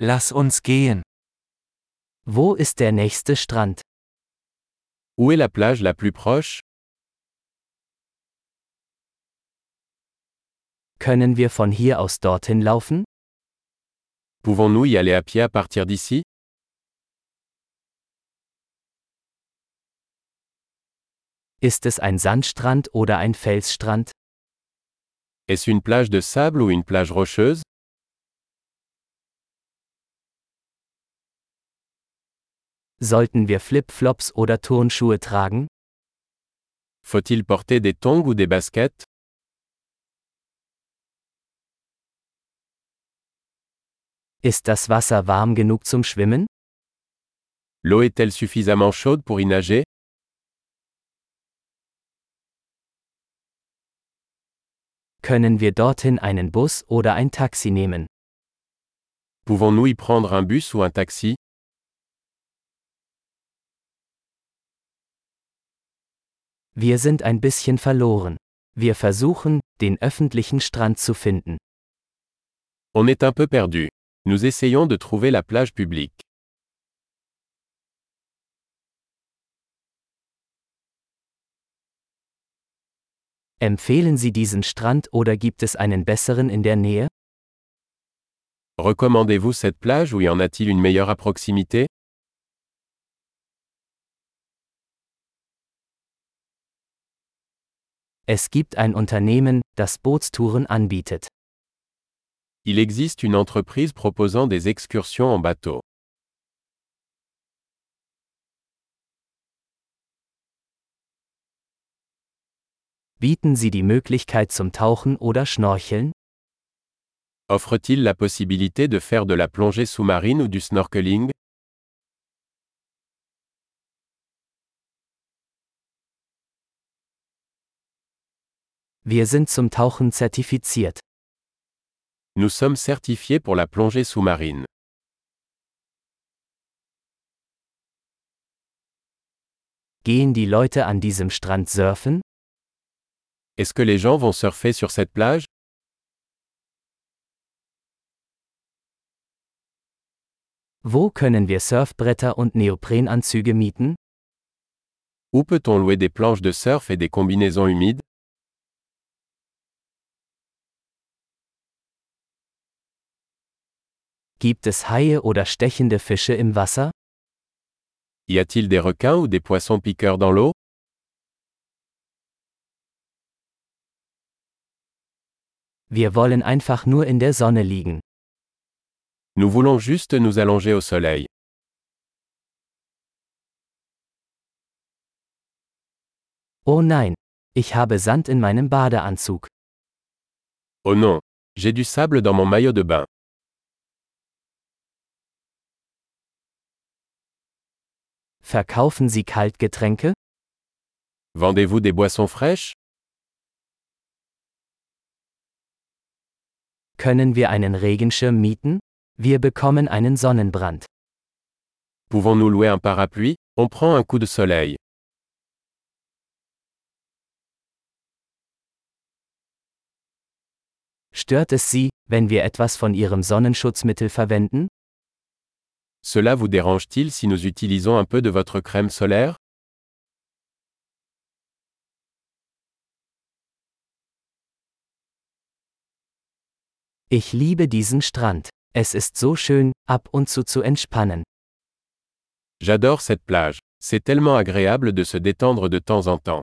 Lass uns gehen. Wo ist der nächste Strand? Où est la plage la plus proche Können wir von hier aus dorthin laufen? Pouvons-nous y aller à pied à partir d'ici Ist es ein Sandstrand oder ein Felsstrand? Est-ce une plage de sable ou une plage rocheuse Sollten wir Flip-Flops oder Turnschuhe tragen? Faut-il porter des tongs ou des baskets Ist das Wasser warm genug zum Schwimmen? L'eau est-elle suffisamment chaude pour y nager Können wir dorthin einen Bus oder ein Taxi nehmen? Pouvons-nous y prendre un bus ou un taxi Wir sind ein bisschen verloren. Wir versuchen, den öffentlichen Strand zu finden. On est un peu perdu. Nous essayons de trouver la plage publique. Empfehlen Sie diesen Strand oder gibt es einen besseren in der Nähe? Recommandez-vous cette plage ou y en a-t-il une meilleure à proximité Es gibt ein Unternehmen, das Bootstouren anbietet. Il existe une entreprise proposant des excursions en bateau. Bieten Sie die Möglichkeit zum Tauchen oder Schnorcheln? Offre-t-il la possibilité de faire de la plongée sous-marine ou du snorkeling Wir sind zum Tauchen zertifiziert. Nous sommes certifiés pour la plongée sous-marine. Gehen die Leute an diesem Strand surfen? Est-ce que les gens vont surfer sur cette plage Wo können wir Surfbretter und Neoprenanzüge mieten? Où peut-on louer des planches de surf et des combinaisons humides Gibt es Haie oder stechende Fische im Wasser? Y a-t-il des requins ou des poissons piqueurs dans l'eau Wir wollen einfach nur in der Sonne liegen. Nous voulons juste nous allonger au soleil. Oh nein, ich habe Sand in meinem Badeanzug. Oh non, j'ai du sable dans mon maillot de bain. Verkaufen Sie Kaltgetränke? Vendez-vous des boissons fraîches Können wir einen Regenschirm mieten? Wir bekommen einen Sonnenbrand. Pouvons-nous louer un parapluie On prend un coup de soleil. Stört es Sie, wenn wir etwas von Ihrem Sonnenschutzmittel verwenden? Cela vous dérange-t-il si nous utilisons un peu de votre crème solaire? Ich liebe diesen Strand. Es ist so schön, ab und zu zu entspannen. J'adore cette plage. C'est tellement agréable de se détendre de temps en temps.